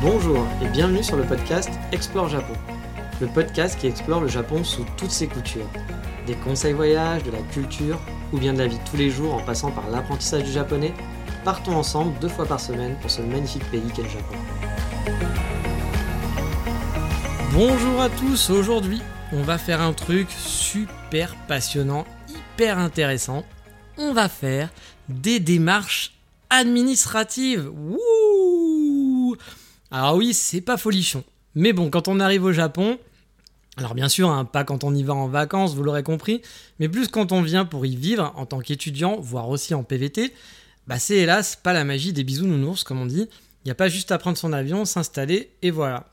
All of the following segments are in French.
Bonjour et bienvenue sur le podcast Explore Japon. Le podcast qui explore le Japon sous toutes ses coutures. Des conseils voyages, de la culture ou bien de la vie de tous les jours en passant par l'apprentissage du japonais, partons ensemble deux fois par semaine pour ce magnifique pays qu'est le Japon. Bonjour à tous, aujourd'hui on va faire un truc super passionnant, hyper intéressant. On va faire des démarches administratives. Wouh Alors oui, c'est pas folichon. Mais bon, quand on arrive au Japon, alors bien sûr, hein, pas quand on y va en vacances, vous l'aurez compris, mais plus quand on vient pour y vivre en tant qu'étudiant, voire aussi en PVT, bah c'est hélas pas la magie des bisous nounours comme on dit. Il n'y a pas juste à prendre son avion, s'installer et voilà.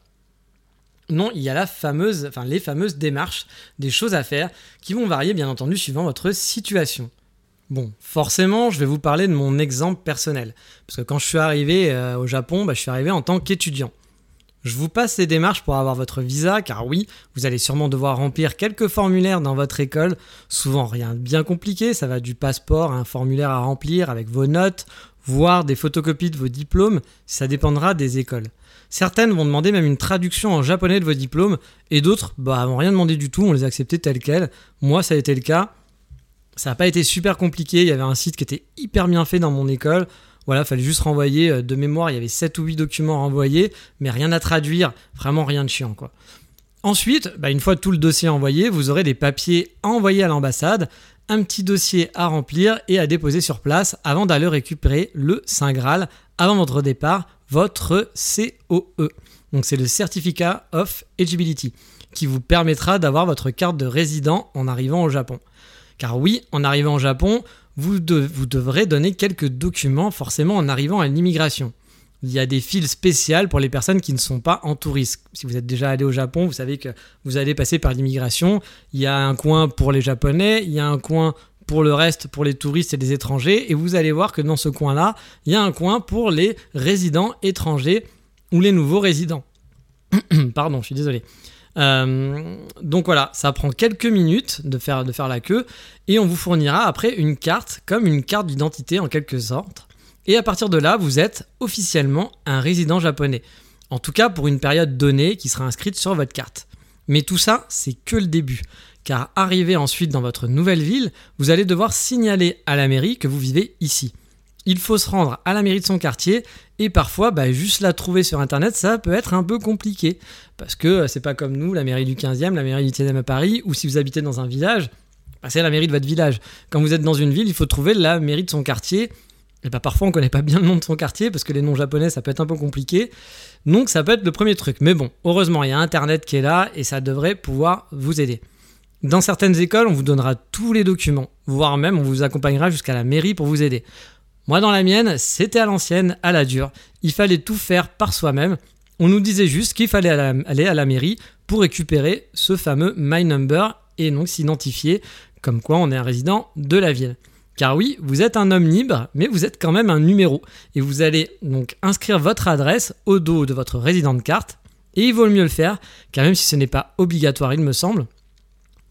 Non, il y a la fameuse, enfin les fameuses démarches, des choses à faire qui vont varier bien entendu suivant votre situation. Bon, forcément, je vais vous parler de mon exemple personnel, parce que quand je suis arrivé euh, au Japon, bah, je suis arrivé en tant qu'étudiant. Je vous passe les démarches pour avoir votre visa, car oui, vous allez sûrement devoir remplir quelques formulaires dans votre école, souvent rien de bien compliqué, ça va du passeport à un formulaire à remplir avec vos notes, voire des photocopies de vos diplômes, ça dépendra des écoles. Certaines vont demander même une traduction en japonais de vos diplômes, et d'autres, bah, vont rien demander du tout, on les a acceptés tels quels. Moi, ça a été le cas. Ça n'a pas été super compliqué, il y avait un site qui était hyper bien fait dans mon école. Voilà, fallait juste renvoyer euh, de mémoire, il y avait 7 ou 8 documents renvoyés, mais rien à traduire, vraiment rien de chiant quoi. Ensuite, bah, une fois tout le dossier envoyé, vous aurez des papiers à envoyer à l'ambassade, un petit dossier à remplir et à déposer sur place avant d'aller récupérer le Saint Graal avant votre départ votre COE. Donc c'est le Certificate of Eligibility qui vous permettra d'avoir votre carte de résident en arrivant au Japon. Car oui, en arrivant au Japon, vous, devrez donner quelques documents forcément en arrivant à l'immigration. Il y a des files spéciales pour les personnes qui ne sont pas en tourisme. Si vous êtes déjà allé au Japon, vous savez que vous allez passer par l'immigration. Il y a un coin pour les Japonais, il y a un coin pour le reste, pour les touristes et les étrangers. Et vous allez voir que dans ce coin-là, il y a un coin pour les résidents étrangers ou les nouveaux résidents. Pardon, je suis désolé. Euh, donc voilà, ça prend quelques minutes de faire, de faire la queue et on vous fournira après une carte, comme une carte d'identité en quelque sorte. Et à partir de là, vous êtes officiellement un résident japonais. En tout cas pour une période donnée qui sera inscrite sur votre carte. Mais tout ça, c'est que le début car arrivé ensuite dans votre nouvelle ville, vous allez devoir signaler à la mairie que vous vivez ici. Il faut se rendre à la mairie de son quartier et parfois bah, juste la trouver sur internet ça peut être un peu compliqué parce que euh, c'est pas comme nous la mairie du 15e, la mairie du 10e à Paris ou si vous habitez dans un village, bah, c'est la mairie de votre village. Quand vous êtes dans une ville, il faut trouver la mairie de son quartier. Et bah, parfois on connaît pas bien le nom de son quartier parce que les noms japonais ça peut être un peu compliqué. Donc ça peut être le premier truc. Mais bon, heureusement il y a internet qui est là et ça devrait pouvoir vous aider. Dans certaines écoles, on vous donnera tous les documents, voire même on vous accompagnera jusqu'à la mairie pour vous aider. Moi, dans la mienne, c'était à l'ancienne, à la dure. Il fallait tout faire par soi-même. On nous disait juste qu'il fallait aller à la mairie pour récupérer ce fameux My Number et donc s'identifier comme quoi on est un résident de la ville. Car oui, vous êtes un homme libre, mais vous êtes quand même un numéro. Et vous allez donc inscrire votre adresse au dos de votre résident de carte. Et il vaut mieux le faire, car même si ce n'est pas obligatoire, il me semble,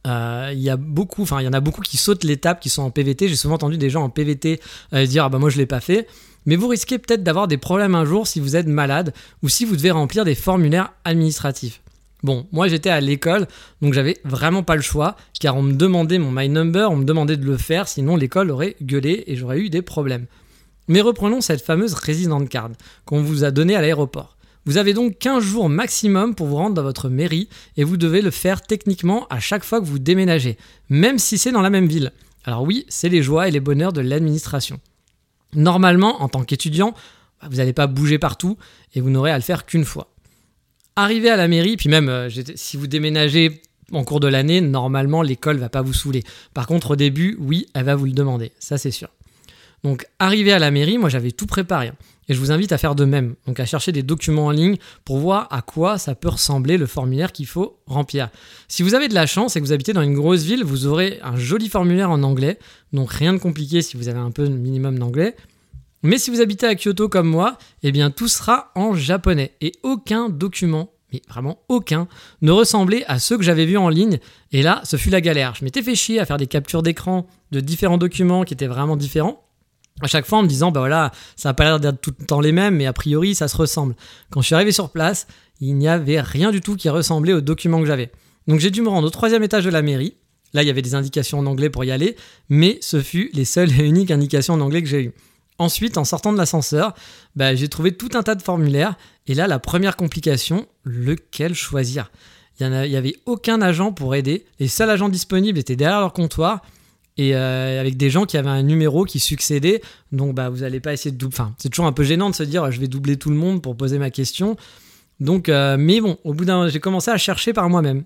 euh, il y a beaucoup, enfin il y en a beaucoup qui sautent l'étape, qui sont en PVT. J'ai souvent entendu des gens en PVT euh, dire ah bah moi je l'ai pas fait. Mais vous risquez peut-être d'avoir des problèmes un jour si vous êtes malade ou si vous devez remplir des formulaires administratifs. Bon, moi j'étais à l'école, donc j'avais vraiment pas le choix, car on me demandait mon My Number, on me demandait de le faire, sinon l'école aurait gueulé et j'aurais eu des problèmes. Mais reprenons cette fameuse résidente card qu'on vous a donnée à l'aéroport. Vous avez donc 15 jours maximum pour vous rendre dans votre mairie et vous devez le faire techniquement à chaque fois que vous déménagez, même si c'est dans la même ville. Alors oui, c'est les joies et les bonheurs de l'administration. Normalement, en tant qu'étudiant, bah, vous n'allez pas bouger partout et vous n'aurez à le faire qu'une fois. Arrivé à la mairie, puis même euh, si vous déménagez en cours de l'année, normalement l'école va pas vous saouler. Par contre, au début, oui, elle va vous le demander, ça c'est sûr. Donc arrivé à la mairie, moi j'avais tout préparé. hein. Et je vous invite à faire de même, donc à chercher des documents en ligne pour voir à quoi ça peut ressembler le formulaire qu'il faut remplir. Si vous avez de la chance et que vous habitez dans une grosse ville, vous aurez un joli formulaire en anglais, donc rien de compliqué si vous avez un peu minimum d'anglais. Mais si vous habitez à Kyoto comme moi, eh bien tout sera en japonais et aucun document, mais vraiment aucun, ne ressemblait à ceux que j'avais vus en ligne. Et là, ce fut la galère. Je m'étais fait chier à faire des captures d'écran de différents documents qui étaient vraiment différents. À chaque fois en me disant, bah voilà, ça n'a pas l'air d'être tout le temps les mêmes, mais a priori ça se ressemble. Quand je suis arrivé sur place, il n'y avait rien du tout qui ressemblait aux documents que j'avais. Donc j'ai dû me rendre au troisième étage de la mairie. Là, il y avait des indications en anglais pour y aller, mais ce fut les seules et uniques indications en anglais que j'ai eues. Ensuite, en sortant de l'ascenseur, bah, j'ai trouvé tout un tas de formulaires. Et là, la première complication, lequel choisir? Il n'y avait aucun agent pour aider. Les seuls agents disponibles étaient derrière leur comptoir et euh, avec des gens qui avaient un numéro qui succédait. Donc, bah, vous n'allez pas essayer de doubler. Enfin, c'est toujours un peu gênant de se dire je vais doubler tout le monde pour poser ma question. Donc, euh, mais bon, au bout d'un, j'ai commencé à chercher par moi-même.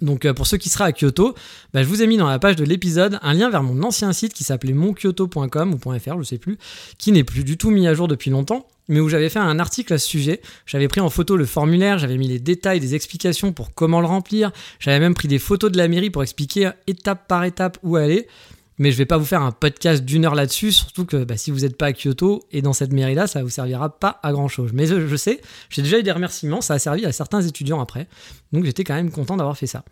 Donc euh, pour ceux qui seraient à Kyoto, bah, je vous ai mis dans la page de l'épisode un lien vers mon ancien site qui s'appelait monkyoto.com ou .fr, je sais plus, qui n'est plus du tout mis à jour depuis longtemps, mais où j'avais fait un article à ce sujet. J'avais pris en photo le formulaire, j'avais mis les détails, des explications pour comment le remplir, j'avais même pris des photos de la mairie pour expliquer étape par étape où aller. Mais je vais pas vous faire un podcast d'une heure là-dessus, surtout que bah, si vous n'êtes pas à Kyoto et dans cette mairie-là, ça vous servira pas à grand-chose. Mais je, je sais, j'ai déjà eu des remerciements, ça a servi à certains étudiants après, donc j'étais quand même content d'avoir fait ça.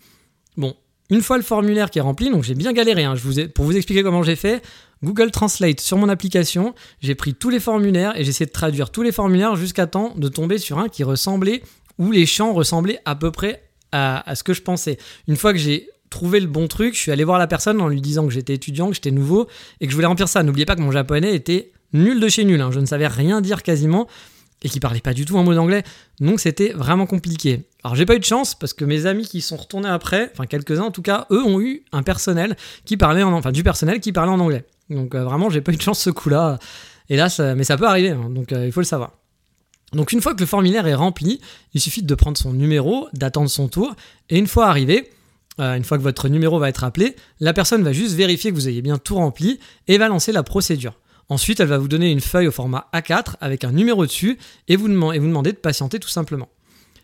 Bon, une fois le formulaire qui est rempli, donc j'ai bien galéré, hein, je vous ai, pour vous expliquer comment j'ai fait, Google Translate sur mon application, j'ai pris tous les formulaires et j'ai essayé de traduire tous les formulaires jusqu'à temps de tomber sur un qui ressemblait, où les champs ressemblaient à peu près à, ce que je pensais. Une fois que j'ai trouvé le bon truc, je suis allé voir la personne en lui disant que j'étais étudiant, que j'étais nouveau et que je voulais remplir ça. N'oubliez pas que mon japonais était nul de chez nul, hein. je ne savais rien dire quasiment et qui parlait pas du tout un mot d'anglais, donc c'était vraiment compliqué. Alors j'ai pas eu de chance parce que mes amis qui sont retournés après, enfin quelques-uns en tout cas, eux ont eu un personnel qui parlait en, enfin du personnel qui parlait en anglais. Donc euh, vraiment j'ai pas eu de chance ce coup-là. Et là, ça, mais ça peut arriver, hein, donc euh, il faut le savoir. Donc une fois que le formulaire est rempli, il suffit de prendre son numéro, d'attendre son tour, et une fois arrivé, euh, une fois que votre numéro va être appelé, la personne va juste vérifier que vous ayez bien tout rempli et va lancer la procédure. Ensuite, elle va vous donner une feuille au format A4 avec un numéro dessus et vous, et vous demander de patienter tout simplement.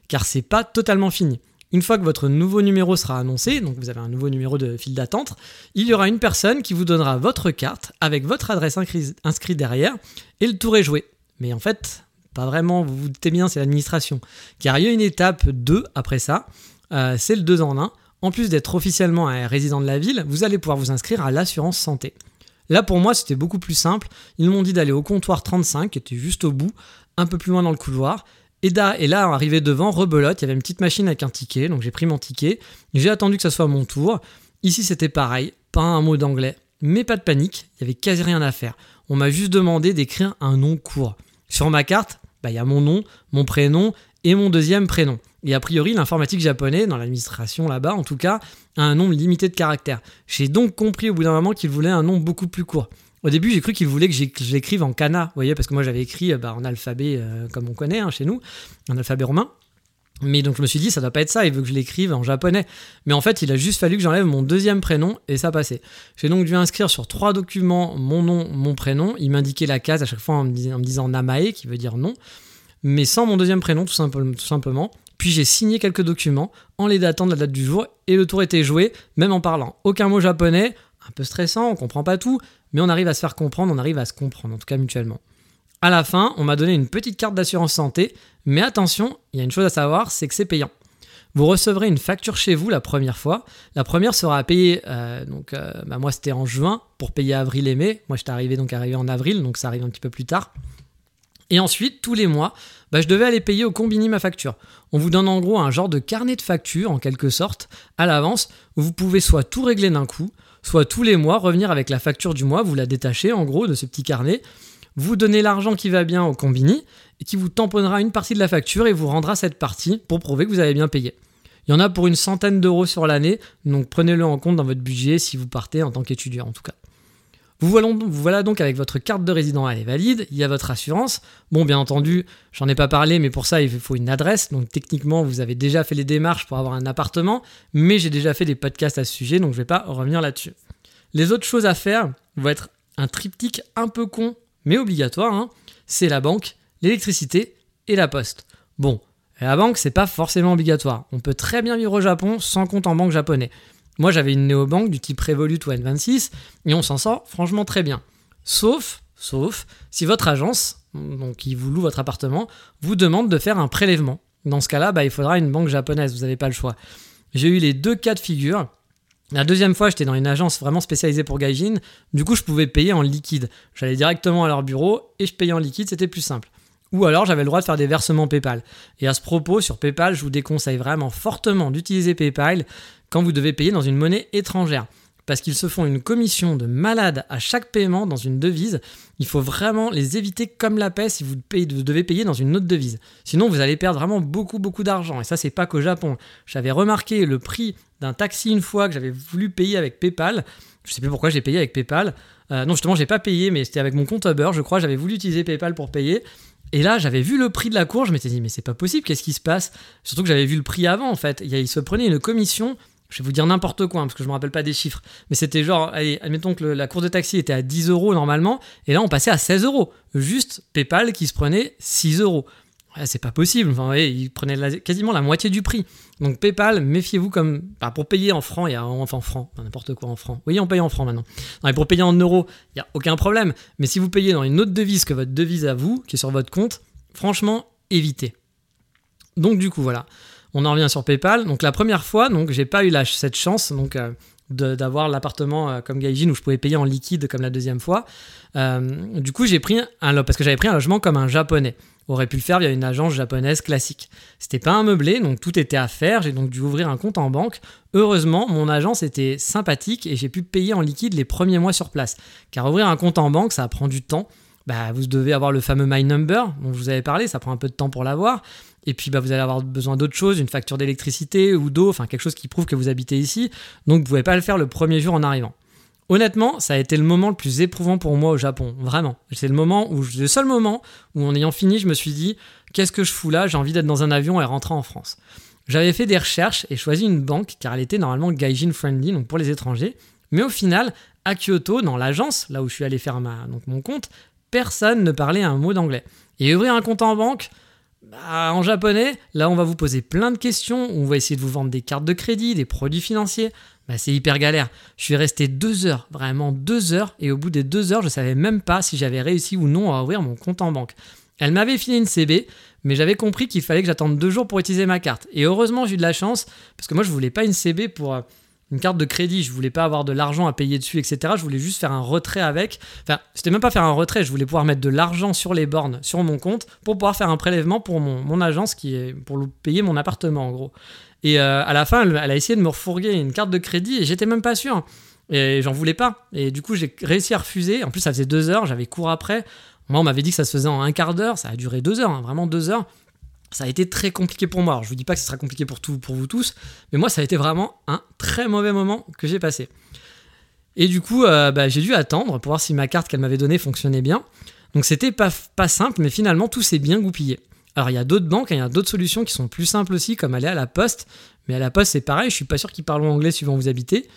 Car c'est pas totalement fini. Une fois que votre nouveau numéro sera annoncé, donc vous avez un nouveau numéro de file d'attente, il y aura une personne qui vous donnera votre carte avec votre adresse inscrite derrière et le tour est joué. Mais en fait, pas vraiment, vous vous doutez bien, c'est l'administration. Car il y a une étape 2 après ça, euh, c'est le 2 en 1. En plus d'être officiellement un résident de la ville, vous allez pouvoir vous inscrire à l'assurance santé. Là pour moi c'était beaucoup plus simple, ils m'ont dit d'aller au comptoir 35 qui était juste au bout, un peu plus loin dans le couloir, et, et là arrivé devant, rebelote, il y avait une petite machine avec un ticket, donc j'ai pris mon ticket, j'ai attendu que ça soit mon tour, ici c'était pareil, pas un mot d'anglais, mais pas de panique, il y avait quasi rien à faire, on m'a juste demandé d'écrire un nom court. Sur ma carte, bah, il y a mon nom, mon prénom et mon deuxième prénom. Et a priori, l'informatique japonais, dans l'administration là-bas en tout cas, a un nombre limité de caractères. J'ai donc compris au bout d'un moment qu'il voulait un nom beaucoup plus court. Au début, j'ai cru qu'il voulait que je l'écrive en kana, vous voyez, parce que moi j'avais écrit bah, en alphabet euh, comme on connaît hein, chez nous, en alphabet romain. Mais donc je me suis dit, ça doit pas être ça, il veut que je l'écrive en japonais. Mais en fait, il a juste fallu que j'enlève mon deuxième prénom et ça passait. J'ai donc dû inscrire sur trois documents mon nom, mon prénom. Il m'indiquait la case à chaque fois en me, disant, Namae, qui veut dire non, mais sans mon deuxième prénom tout, tout simplement. Puis j'ai signé quelques documents en les datant de la date du jour et le tour était joué, même en parlant aucun mot japonais, un peu stressant, on comprend pas tout, mais on arrive à se faire comprendre, on arrive à se comprendre, en tout cas mutuellement. À la fin, on m'a donné une petite carte d'assurance santé, mais attention, il y a une chose à savoir, c'est que c'est payant. Vous recevrez une facture chez vous la première fois. La première sera à payer, euh, donc euh, bah moi c'était en juin pour payer avril et mai. Moi j'étais arrivé donc arrivé en avril, donc ça arrive un petit peu plus tard. Et ensuite, tous les mois, bah, je devais aller payer au combini ma facture. On vous donne en gros un genre de carnet de facture, en quelque sorte, à l'avance, où vous pouvez soit tout régler d'un coup, soit tous les mois revenir avec la facture du mois, vous la détachez en gros de ce petit carnet, vous donnez l'argent qui va bien au combini, et qui vous tamponnera une partie de la facture et vous rendra cette partie pour prouver que vous avez bien payé. Il y en a pour une centaine d'euros sur l'année, donc prenez-le en compte dans votre budget si vous partez en tant qu'étudiant en tout cas. Vous voilà, donc avec votre carte de résident, elle est valide, il y a votre assurance. Bon, bien entendu, j'en ai pas parlé, mais pour ça, il faut une adresse. Donc techniquement, vous avez déjà fait les démarches pour avoir un appartement, mais j'ai déjà fait des podcasts à ce sujet, donc je vais pas revenir là-dessus. Les autres choses à faire vont être un triptyque un peu con, mais obligatoire, hein. c'est la banque, l'électricité et la poste. Bon, la banque, c'est pas forcément obligatoire. On peut très bien vivre au Japon sans compte en banque japonais. Moi, j'avais une néobanque du type Revolut ou N26 et on s'en sort franchement très bien. Sauf, sauf si votre agence, donc qui vous loue votre appartement, vous demande de faire un prélèvement. Dans ce cas-là, bah, il faudra une banque japonaise, vous n'avez pas le choix. J'ai eu les deux cas de figure. La deuxième fois, j'étais dans une agence vraiment spécialisée pour Gaijin. Du coup, je pouvais payer en liquide. J'allais directement à leur bureau et je payais en liquide, c'était plus simple. Ou alors j'avais le droit de faire des versements PayPal. Et à ce propos, sur PayPal, je vous déconseille vraiment fortement d'utiliser PayPal quand vous devez payer dans une monnaie étrangère. Parce qu'ils se font une commission de malade à chaque paiement dans une devise. Il faut vraiment les éviter comme la paix si vous, devez payer dans une autre devise. Sinon, vous allez perdre vraiment beaucoup, beaucoup d'argent. Et ça, c'est pas qu'au Japon. J'avais remarqué le prix d'un taxi une fois que j'avais voulu payer avec PayPal. Je sais plus pourquoi j'ai payé avec PayPal. Euh, non, justement, j'ai pas payé, mais c'était avec mon compte Uber, je crois. J'avais voulu utiliser PayPal pour payer. Et là, j'avais vu le prix de la cour, je m'étais dit, mais c'est pas possible, qu'est-ce qui se passe? Surtout que j'avais vu le prix avant, en fait. Il se prenait une commission, je vais vous dire n'importe quoi, hein, parce que je me rappelle pas des chiffres, mais c'était genre, allez, admettons que la course de taxi était à 10 euros normalement, et là, on passait à 16 euros. Juste PayPal qui se prenait 6 euros c'est pas possible. Enfin, ils prenaient quasiment la moitié du prix. Donc PayPal, méfiez-vous comme bah, pour payer en francs, il y a enfin en francs, n'importe quoi en francs. Oui, on paye en francs maintenant. Non, pour payer en euros, il y a aucun problème. Mais si vous payez dans une autre devise que votre devise à vous, qui est sur votre compte, franchement, évitez. Donc du coup, voilà. On en revient sur PayPal. Donc la première fois, donc j'ai pas eu cette chance donc euh, d'avoir l'appartement euh, comme Gaijin où je pouvais payer en liquide comme la deuxième fois. Euh, du coup, j'ai pris un parce que j'avais pris un logement comme un japonais aurait pu le faire via une agence japonaise classique. C'était pas un meublé, donc tout était à faire. J'ai donc dû ouvrir un compte en banque. Heureusement, mon agence était sympathique et j'ai pu payer en liquide les premiers mois sur place. Car ouvrir un compte en banque, ça prend du temps. Bah, vous devez avoir le fameux My Number dont je vous avais parlé, ça prend un peu de temps pour l'avoir. Et puis bah, vous allez avoir besoin d'autre chose, une facture d'électricité ou d'eau, enfin quelque chose qui prouve que vous habitez ici. Donc vous ne pouvez pas le faire le premier jour en arrivant. Honnêtement, ça a été le moment le plus éprouvant pour moi au Japon, vraiment. C'est le moment où, le seul moment où, en ayant fini, je me suis dit, qu'est-ce que je fous là? J'ai envie d'être dans un avion et rentrer en France. J'avais fait des recherches et choisi une banque car elle était normalement gaijin friendly, donc pour les étrangers. Mais au final, à Kyoto, dans l'agence, là où je suis allé faire ma, donc mon compte, personne ne parlait un mot d'anglais. Et ouvrir un compte en banque, bah, en japonais, là on va vous poser plein de questions, on va essayer de vous vendre des cartes de crédit, des produits financiers. Bah, c'est hyper galère. Je suis resté deux heures, vraiment deux heures, et au bout des deux heures, je savais même pas si j'avais réussi ou non à ouvrir mon compte en banque. Elle m'avait filé une CB, mais j'avais compris qu'il fallait que j'attende deux jours pour utiliser ma carte. Et heureusement, j'ai eu de la chance, parce que moi, je voulais pas une CB pour euh, une carte de crédit, je voulais pas avoir de l'argent à payer dessus, etc. Je voulais juste faire un retrait avec. Enfin, c'était même pas faire un retrait, je voulais pouvoir mettre de l'argent sur les bornes, sur mon compte, pour pouvoir faire un prélèvement pour mon, mon agence, qui est pour payer mon appartement, en gros. Et euh, à la fin, elle, a essayé de me refourguer une carte de crédit et j'étais même pas sûr. Et j'en voulais pas. Et du coup, j'ai réussi à refuser. En plus, ça faisait deux heures, j'avais cours après. Moi, on m'avait dit que ça se faisait en un quart d'heure. Ça a duré deux heures, hein, vraiment deux heures. Ça a été très compliqué pour moi. Alors, je vous dis pas que ce sera compliqué pour, tout, pour vous tous, mais moi, ça a été vraiment un très mauvais moment que j'ai passé. Et du coup, euh, bah, j'ai dû attendre pour voir si ma carte qu'elle m'avait donnée fonctionnait bien. Donc, c'était pas, pas simple, mais finalement, tout s'est bien goupillé. Alors il y a d'autres banques, hein, il y a d'autres solutions qui sont plus simples aussi, comme aller à la poste. Mais à la poste, c'est pareil, je suis pas sûr qu'ils parlent anglais suivant où vous habitez.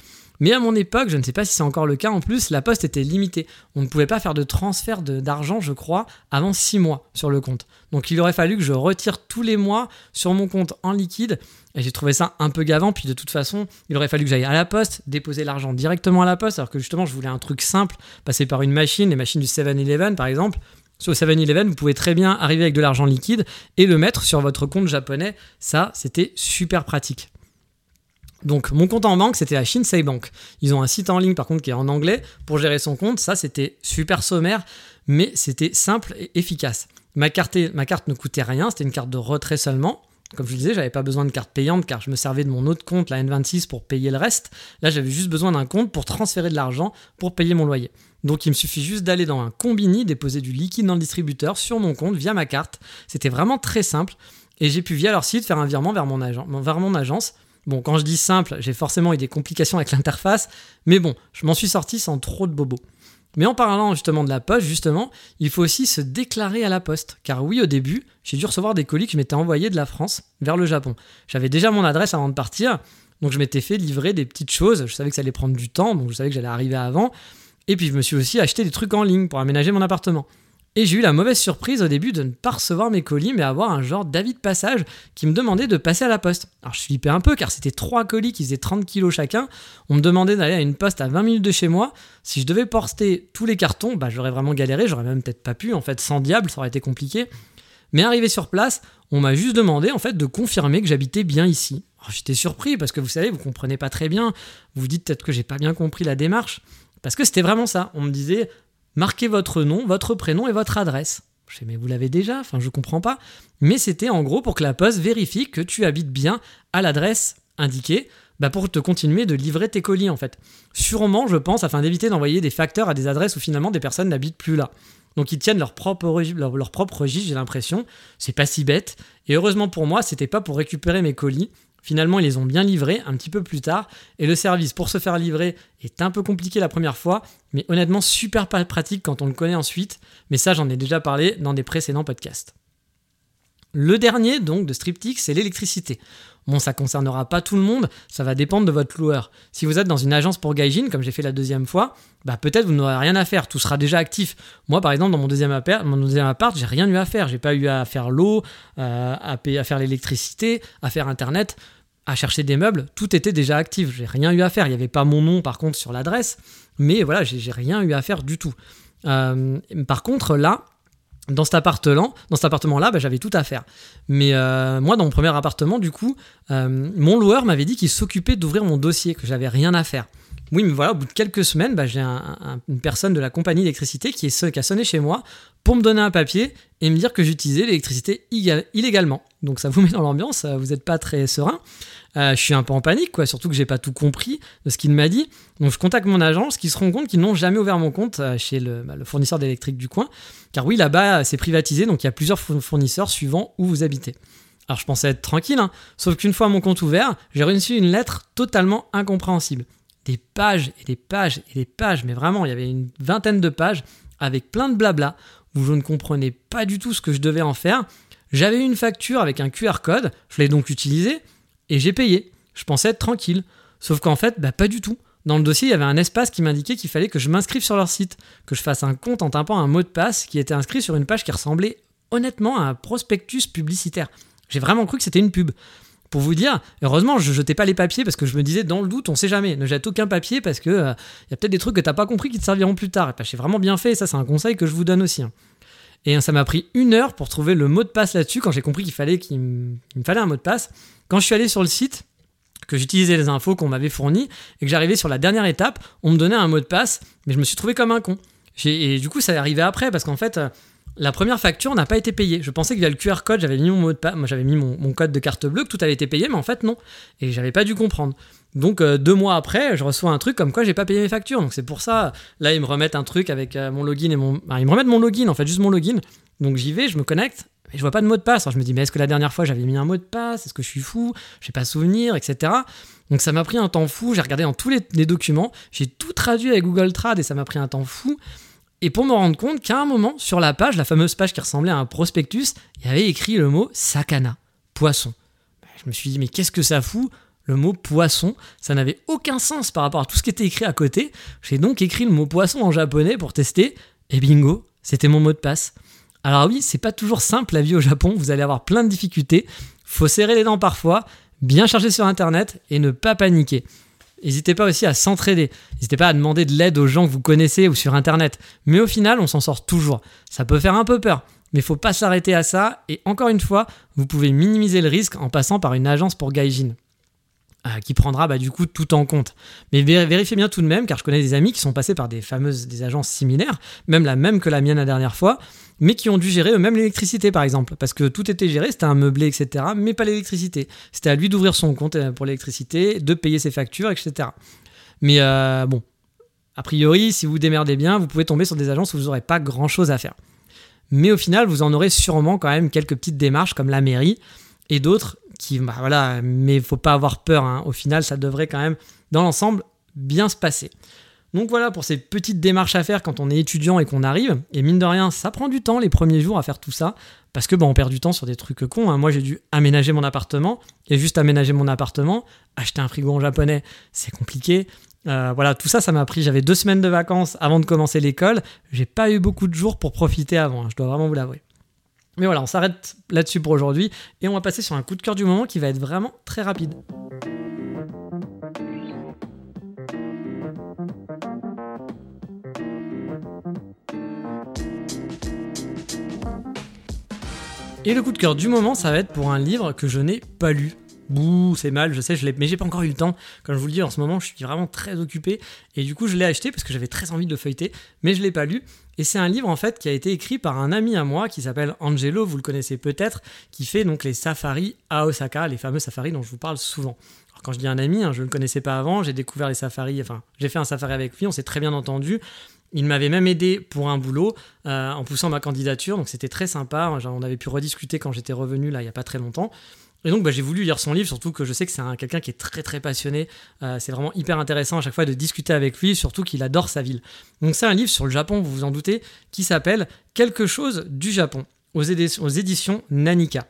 Mais à mon époque, je ne sais pas si c'est encore le cas en plus, la poste était limitée. On ne pouvait pas faire de transfert d'argent, je crois, avant 6 mois sur le compte. Donc il aurait fallu que je retire tous les mois sur mon compte en liquide. Et j'ai trouvé ça un peu gavant. Puis de toute façon, il aurait fallu que j'aille à la poste, déposer l'argent directement à la poste, alors que justement, je voulais un truc simple, passer par une machine, les machines du 7-Eleven par exemple. Sur 7-Eleven, vous pouvez très bien arriver avec de l'argent liquide et le mettre sur votre compte japonais. Ça, c'était super pratique. Donc mon compte en banque, c'était la Shinsei Bank. Ils ont un site en ligne par contre qui est en anglais pour gérer son compte. Ça, c'était super sommaire, mais c'était simple et efficace. Ma carte, ne coûtait rien, c'était une carte de retrait seulement. Comme je vous disais, j'avais pas besoin de carte payante car je me servais de mon autre compte, la N26, pour payer le reste. Là, j'avais juste besoin d'un compte pour transférer de l'argent pour payer mon loyer. Donc il me suffit juste d'aller dans un combini, déposer du liquide dans le distributeur sur mon compte via ma carte. C'était vraiment très simple. Et j'ai pu via leur site faire un virement vers mon agence. Bon, quand je dis simple, j'ai forcément eu des complications avec l'interface, mais bon, je m'en suis sorti sans trop de bobos. Mais en parlant justement de la poste, justement, il faut aussi se déclarer à la poste. Car oui, au début, j'ai dû recevoir des colis que je m'étais envoyés de la France vers le Japon. J'avais déjà mon adresse avant de partir, donc je m'étais fait livrer des petites choses. Je savais que ça allait prendre du temps, donc je savais que j'allais arriver avant. Et puis je me suis aussi acheté des trucs en ligne pour aménager mon appartement. Et j'ai eu la mauvaise surprise au début de ne pas recevoir mes colis, mais avoir un genre d'avis de passage qui me demandait de passer à la poste. Alors je flippais un peu car c'était trois colis qui faisaient 30 kilos chacun. On me demandait d'aller à une poste à 20 minutes de chez moi. Si je devais porter tous les cartons, bah, j'aurais vraiment galéré, j'aurais même peut-être pas pu. En fait, sans diable, ça aurait été compliqué. Mais arrivé sur place, on m'a juste demandé en fait de confirmer que j'habitais bien ici. J'étais surpris parce que vous savez, vous comprenez pas très bien. Vous vous dites peut-être que j'ai pas bien compris la démarche. Parce que c'était vraiment ça. On me disait marquez votre nom, votre prénom et votre adresse. Je sais, mais vous l'avez déjà, enfin je comprends pas. Mais c'était en gros pour que la poste vérifie que tu habites bien à l'adresse indiquée, bah pour te continuer de livrer tes colis en fait. Sûrement, je pense, afin d'éviter d'envoyer des facteurs à des adresses où finalement des personnes n'habitent plus là. Donc ils tiennent leur propre, leur, leur propre registre, j'ai l'impression. C'est pas si bête. Et heureusement pour moi, c'était pas pour récupérer mes colis, Finalement, ils les ont bien livrés un petit peu plus tard, et le service pour se faire livrer est un peu compliqué la première fois, mais honnêtement super pratique quand on le connaît ensuite, mais ça j'en ai déjà parlé dans des précédents podcasts. Le dernier donc de Striptix, c'est l'électricité. Bon, ça concernera pas tout le monde, ça va dépendre de votre loueur. Si vous êtes dans une agence pour Gaijin, comme j'ai fait la deuxième fois, bah peut-être vous n'aurez rien à faire, tout sera déjà actif. Moi, par exemple, dans mon deuxième appart, mon deuxième j'ai rien eu à faire. J'ai pas eu à faire l'eau, euh, à, à faire l'électricité, à faire Internet, à chercher des meubles. Tout était déjà actif. J'ai rien eu à faire. Il n'y avait pas mon nom, par contre, sur l'adresse, mais voilà, j'ai rien eu à faire du tout. Euh, par contre, là, dans cet appartement, dans cet appartement-là, bah, j'avais tout à faire. Mais euh, moi, dans mon premier appartement, du coup, euh, mon loueur m'avait dit qu'il s'occupait d'ouvrir mon dossier, que j'avais rien à faire. Oui, mais voilà, au bout de quelques semaines, bah, j'ai une personne de la compagnie d'électricité qui, qui a sonné chez moi pour me donner un papier et me dire que j'utilisais l'électricité illégalement. Donc ça vous met dans l'ambiance, vous n'êtes pas très serein. Euh, je suis un peu en panique, quoi, surtout que j'ai pas tout compris de ce qu'il m'a dit. Donc je contacte mon agence qui se rend compte qu'ils n'ont jamais ouvert mon compte euh, chez le, bah, le fournisseur d'électrique du coin. Car oui, là-bas, c'est privatisé, donc il y a plusieurs fournisseurs suivant où vous habitez. Alors je pensais être tranquille, hein, sauf qu'une fois mon compte ouvert, j'ai reçu une lettre totalement incompréhensible des pages et des pages et des pages, mais vraiment, il y avait une vingtaine de pages avec plein de blabla où je ne comprenais pas du tout ce que je devais en faire. J'avais une facture avec un QR code, je l'ai donc utilisé et j'ai payé. Je pensais être tranquille. Sauf qu'en fait, bah, pas du tout. Dans le dossier, il y avait un espace qui m'indiquait qu'il fallait que je m'inscrive sur leur site, que je fasse un compte en tapant un mot de passe qui était inscrit sur une page qui ressemblait honnêtement à un prospectus publicitaire. J'ai vraiment cru que c'était une pub. Pour vous dire, heureusement, je jetais pas les papiers parce que je me disais, dans le doute, on sait jamais. Ne jette aucun papier parce que il euh, y a peut-être des trucs que t'as pas compris qui te serviront plus tard. Et j'ai vraiment bien fait. Et ça, c'est un conseil que je vous donne aussi. Hein. Et ça m'a pris une heure pour trouver le mot de passe là-dessus quand j'ai compris qu'il fallait qu'il me fallait un mot de passe. Quand je suis allé sur le site, que j'utilisais les infos qu'on m'avait fournies et que j'arrivais sur la dernière étape, on me donnait un mot de passe, mais je me suis trouvé comme un con. Et du coup, ça arrivé après parce qu'en fait, euh, la première facture n'a pas été payée. Je pensais que via le QR code, j'avais mis mon mot de passe, moi j'avais mis mon, code de carte bleue, que tout avait été payé, mais en fait non. Et j'avais pas dû comprendre. Donc euh, deux mois après, je reçois un truc comme quoi j'ai pas payé mes factures. Donc c'est pour ça, là ils me remettent un truc avec euh, mon login et mon, ils me remettent mon login en fait, juste mon login. Donc j'y vais, je me connecte. Et je vois pas de mot de passe. Alors je me dis, mais est-ce que la dernière fois j'avais mis un mot de passe? Est-ce que je suis fou? J'ai pas souvenir, etc. Donc ça m'a pris un temps fou. J'ai regardé dans tous les documents. J'ai tout traduit avec Google Trad et ça m'a pris un temps fou. Et pour me rendre compte qu'à un moment, sur la page, la fameuse page qui ressemblait à un prospectus, il y avait écrit le mot sakana, poisson. Ben, je me suis dit, mais qu'est-ce que ça fout le mot poisson, ça n'avait aucun sens par rapport à tout ce qui était écrit à côté. J'ai donc écrit le mot poisson en japonais pour tester, et bingo, c'était mon mot de passe. Alors oui, c'est pas toujours simple la vie au Japon, vous allez avoir plein de difficultés, faut serrer les dents parfois, bien chercher sur internet et ne pas paniquer. N'hésitez pas aussi à s'entraider. N'hésitez pas à demander de l'aide aux gens que vous connaissez ou sur Internet. Mais au final, on s'en sort toujours. Ça peut faire un peu peur, mais il faut pas s'arrêter à ça. Et encore une fois, vous pouvez minimiser le risque en passant par une agence pour gaijin. Euh, qui prendra bah, du coup tout en compte. Mais vérifiez bien tout de même, car je connais des amis qui sont passés par des fameuses agences similaires, même la même que la mienne la dernière fois, mais qui ont dû gérer eux-mêmes l'électricité par exemple, parce que tout était géré, c'était un meublé, etc., mais pas l'électricité. C'était à lui d'ouvrir son compte euh, pour l'électricité, de payer ses factures, etc. Mais euh, bon, a priori, si vous démerdez bien, vous pouvez tomber sur des agences où vous n'aurez pas grand-chose à faire. Mais au final, vous en aurez sûrement quand même quelques petites démarches comme la mairie et d'autres qui, bah, voilà, mais il faut pas avoir peur. Hein. Au final, ça devrait quand même, dans l'ensemble, bien se passer. Donc voilà pour ces petites démarches à faire quand on est étudiant et qu'on arrive. Et mine de rien, ça prend du temps les premiers jours à faire tout ça. Parce que bah, on perd du temps sur des trucs cons. Hein. Moi j'ai dû aménager mon appartement. Et juste aménager mon appartement, acheter un frigo en japonais, c'est compliqué. Euh, voilà, tout ça, ça m'a pris. J'avais deux semaines de vacances avant de commencer l'école. J'ai pas eu beaucoup de jours pour profiter avant, hein, je dois vraiment vous l'avouer. Mais voilà, on s'arrête là-dessus pour aujourd'hui et on va passer sur un coup de cœur du moment qui va être vraiment très rapide. Et le coup de cœur du moment, ça va être pour un livre que je n'ai pas lu. C'est mal, je sais, je l'ai, mais j'ai pas encore eu le temps. Comme je vous le dis, en ce moment, je suis vraiment très occupé. Et du coup, je l'ai acheté parce que j'avais très envie de le feuilleter, mais je l'ai pas lu. Et c'est un livre en fait qui a été écrit par un ami à moi qui s'appelle Angelo, vous le connaissez peut-être, qui fait donc les safaris à Osaka, les fameux safaris dont je vous parle souvent. Alors, quand je dis un ami, hein, je ne le connaissais pas avant, j'ai découvert les safaris, enfin, j'ai fait un safari avec lui, on s'est très bien entendu. Il m'avait même aidé pour un boulot euh, en poussant ma candidature, donc c'était très sympa. On avait pu rediscuter quand j'étais revenu là il n'y a pas très longtemps. Et donc bah, j'ai voulu lire son livre, surtout que je sais que c'est quelqu'un qui est très très passionné. Euh, c'est vraiment hyper intéressant à chaque fois de discuter avec lui, surtout qu'il adore sa ville. Donc c'est un livre sur le Japon, vous vous en doutez, qui s'appelle Quelque chose du Japon, aux, éditions, éditions Nanika.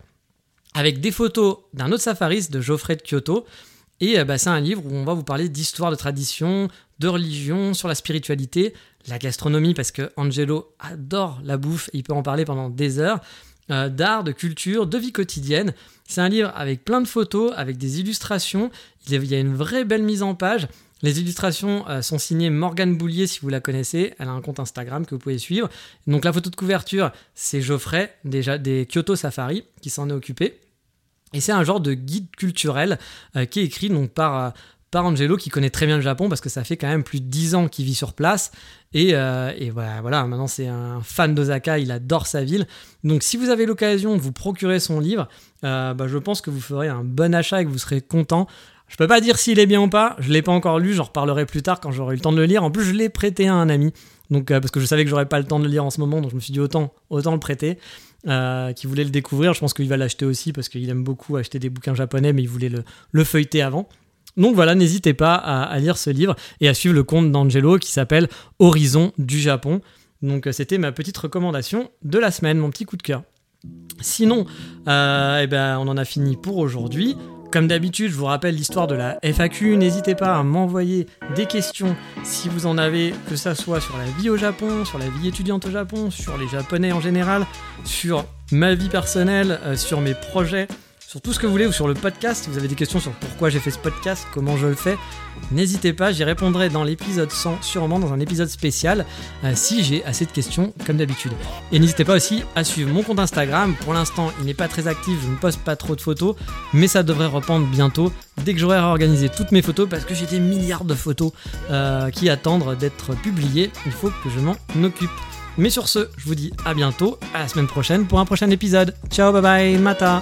Avec des photos d'un autre safariste de Geoffrey de Kyoto. Et euh, bah, c'est un livre où on va vous parler d'histoire, de tradition, de religion, sur la spiritualité, la gastronomie, parce que Angelo adore la bouffe, et il peut en parler pendant des heures. Euh, d'art, de culture, de vie quotidienne. C'est un livre avec plein de photos, avec des illustrations. Il y a une vraie belle mise en page. Les illustrations euh, sont signées Morgane Boulier, si vous la connaissez. Elle a un compte Instagram que vous pouvez suivre. Donc la photo de couverture, c'est Geoffrey, déjà des Kyoto Safari, qui s'en est occupé. Et c'est un genre de guide culturel euh, qui est écrit donc par, par Angelo qui connaît très bien le Japon parce que ça fait quand même plus de 10 ans qu'il vit sur place. Et, euh, voilà, maintenant c'est un fan d'Osaka, il adore sa ville. Donc si vous avez l'occasion de vous procurer son livre, euh, bah, je pense que vous ferez un bon achat et que vous serez content. Je peux pas dire s'il est bien ou pas, je l'ai pas encore lu, j'en reparlerai plus tard quand j'aurai eu le temps de le lire. En plus, je l'ai prêté à un ami, donc euh, parce que je savais que j'aurais pas le temps de le lire en ce moment, donc je me suis dit autant, autant le prêter. qui voulait le découvrir, je pense qu'il va l'acheter aussi parce qu'il aime beaucoup acheter des bouquins japonais, mais il voulait le feuilleter avant. Donc voilà, n'hésitez pas à, lire ce livre et à suivre le compte d'Angelo qui s'appelle Horizon du Japon. Donc euh, c'était ma petite recommandation de la semaine, mon petit coup de cœur. Sinon, euh, eh ben, on en a fini pour aujourd'hui. Comme d'habitude, je vous rappelle l'histoire de la FAQ. N'hésitez pas à m'envoyer des questions si vous en avez, que ça soit sur la vie au Japon, sur la vie étudiante au Japon, sur les Japonais en général, sur ma vie personnelle, euh, sur mes projets sur tout ce que vous voulez ou sur le podcast. Si vous avez des questions sur pourquoi j'ai fait ce podcast, comment je le fais, n'hésitez pas, j'y répondrai dans l'épisode 100, sûrement dans un épisode spécial, euh, si j'ai assez de questions comme d'habitude. Et n'hésitez pas aussi à suivre mon compte Instagram. Pour l'instant, il n'est pas très actif, je ne poste pas trop de photos, mais ça devrait reprendre bientôt, dès que j'aurai réorganisé toutes mes photos, parce que j'ai des milliards de photos euh, qui attendent d'être publiées. Il faut que je m'en occupe. Mais sur ce, je vous dis à bientôt, à la semaine prochaine pour un prochain épisode. Ciao, bye bye, mata